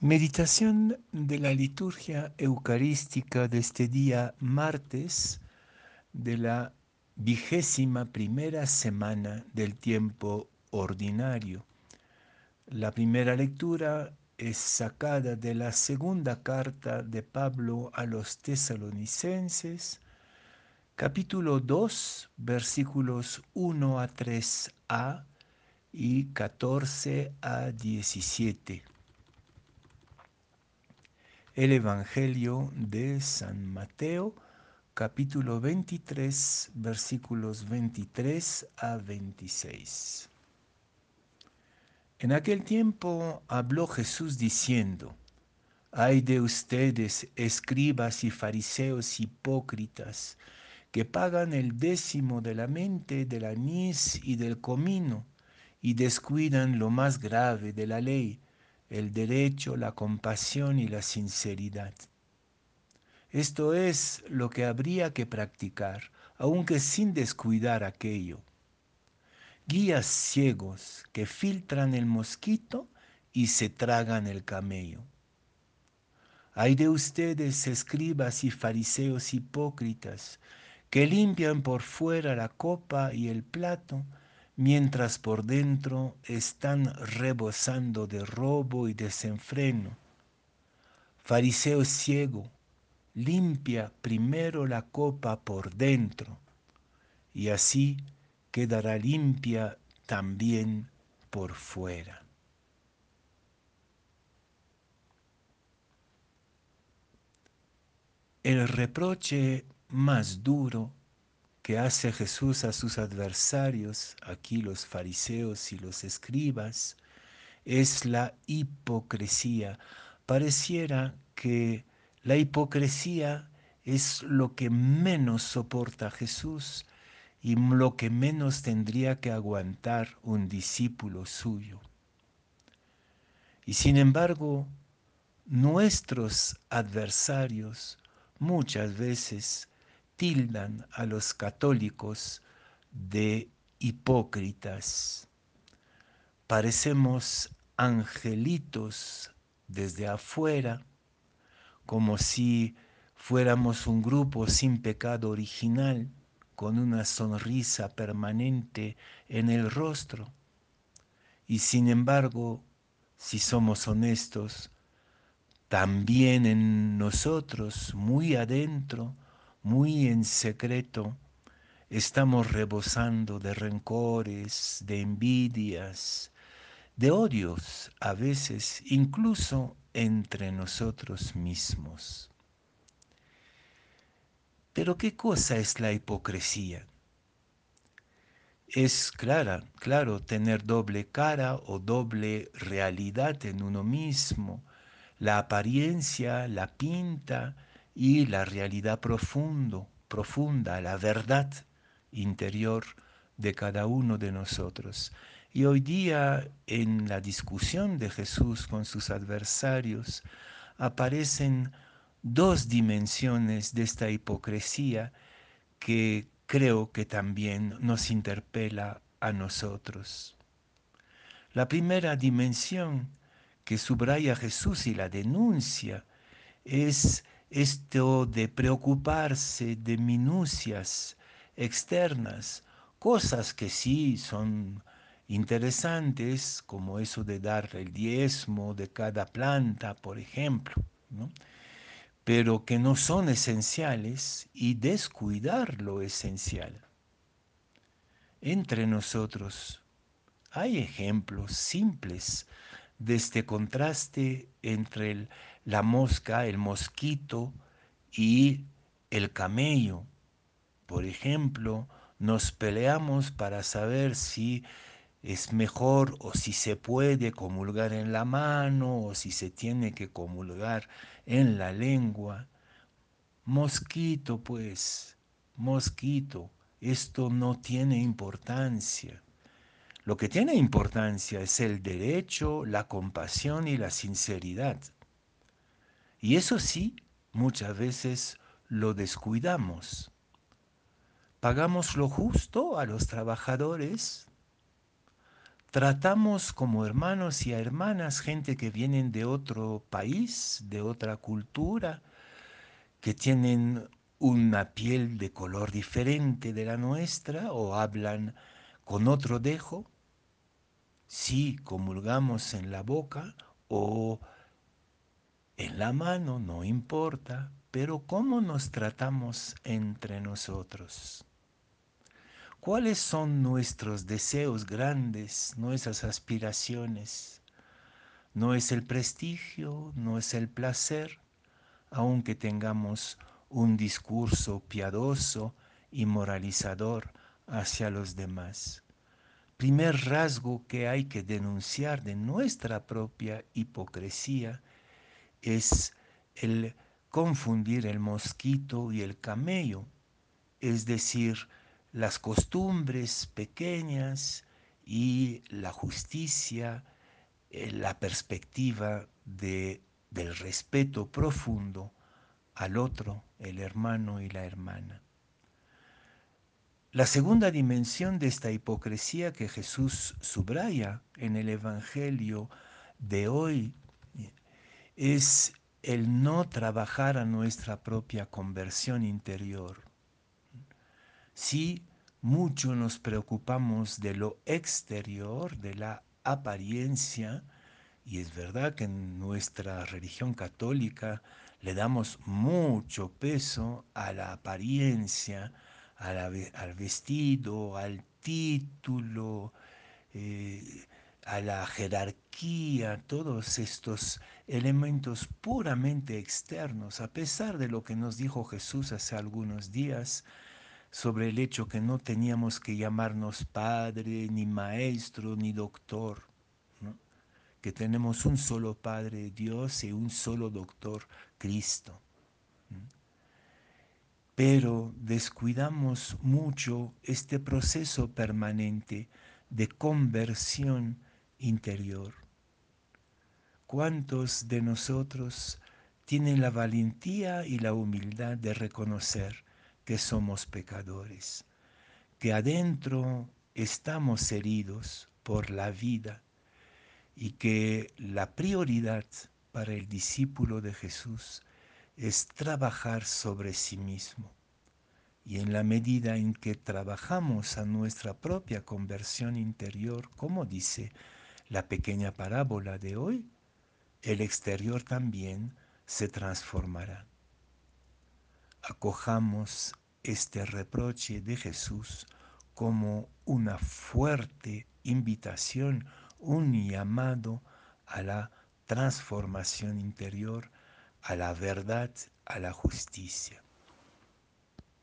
Meditación de la liturgia eucarística de este día martes de la vigésima primera semana del tiempo ordinario. La primera lectura es sacada de la segunda carta de Pablo a los tesalonicenses, capítulo 2, versículos 1 a 3a y 14 a 17. El Evangelio de San Mateo, capítulo 23, versículos 23 a 26. En aquel tiempo habló Jesús diciendo, Ay de ustedes, escribas y fariseos hipócritas, que pagan el décimo de la mente, del anís y del comino, y descuidan lo más grave de la ley, el derecho, la compasión y la sinceridad. Esto es lo que habría que practicar, aunque sin descuidar aquello. Guías ciegos que filtran el mosquito y se tragan el camello. Hay de ustedes, escribas y fariseos hipócritas, que limpian por fuera la copa y el plato, mientras por dentro están rebosando de robo y desenfreno. Fariseo ciego, limpia primero la copa por dentro, y así quedará limpia también por fuera. El reproche más duro que hace Jesús a sus adversarios, aquí los fariseos y los escribas, es la hipocresía. Pareciera que la hipocresía es lo que menos soporta Jesús y lo que menos tendría que aguantar un discípulo suyo. Y sin embargo, nuestros adversarios muchas veces tildan a los católicos de hipócritas. Parecemos angelitos desde afuera, como si fuéramos un grupo sin pecado original, con una sonrisa permanente en el rostro. Y sin embargo, si somos honestos, también en nosotros, muy adentro, muy en secreto, estamos rebosando de rencores, de envidias, de odios, a veces incluso entre nosotros mismos. Pero ¿qué cosa es la hipocresía? Es clara, claro, tener doble cara o doble realidad en uno mismo. La apariencia, la pinta, y la realidad profundo, profunda, la verdad interior de cada uno de nosotros. Y hoy día en la discusión de Jesús con sus adversarios aparecen dos dimensiones de esta hipocresía que creo que también nos interpela a nosotros. La primera dimensión que subraya Jesús y la denuncia es esto de preocuparse de minucias externas, cosas que sí son interesantes, como eso de dar el diezmo de cada planta, por ejemplo, pero que no son esenciales y descuidar lo esencial. Entre nosotros hay ejemplos simples de este contraste entre el la mosca, el mosquito y el camello. Por ejemplo, nos peleamos para saber si es mejor o si se puede comulgar en la mano o si se tiene que comulgar en la lengua. Mosquito, pues, mosquito, esto no tiene importancia. Lo que tiene importancia es el derecho, la compasión y la sinceridad. Y eso sí, muchas veces lo descuidamos. Pagamos lo justo a los trabajadores, tratamos como hermanos y hermanas gente que vienen de otro país, de otra cultura, que tienen una piel de color diferente de la nuestra o hablan con otro dejo, sí comulgamos en la boca o en la mano, no importa, pero ¿cómo nos tratamos entre nosotros? ¿Cuáles son nuestros deseos grandes, nuestras aspiraciones? No es el prestigio, no es el placer, aunque tengamos un discurso piadoso y moralizador hacia los demás. Primer rasgo que hay que denunciar de nuestra propia hipocresía es el confundir el mosquito y el camello, es decir, las costumbres pequeñas y la justicia, eh, la perspectiva de, del respeto profundo al otro, el hermano y la hermana. La segunda dimensión de esta hipocresía que Jesús subraya en el Evangelio de hoy es el no trabajar a nuestra propia conversión interior. Si mucho nos preocupamos de lo exterior, de la apariencia, y es verdad que en nuestra religión católica le damos mucho peso a la apariencia, al vestido, al título, eh, a la jerarquía, todos estos elementos puramente externos, a pesar de lo que nos dijo Jesús hace algunos días sobre el hecho que no teníamos que llamarnos padre, ni maestro, ni doctor, que tenemos un solo Padre Dios y un solo doctor Cristo. Pero descuidamos mucho este proceso permanente de conversión interior. ¿Cuántos de nosotros tienen la valentía y la humildad de reconocer que somos pecadores, que adentro estamos heridos por la vida y que la prioridad para el discípulo de Jesús es trabajar sobre sí mismo. Y en la medida en que trabajamos a nuestra propia conversión interior, como dice la pequeña parábola de hoy, el exterior también se transformará. Acojamos este reproche de Jesús como una fuerte invitación, un llamado a la transformación interior, a la verdad, a la justicia.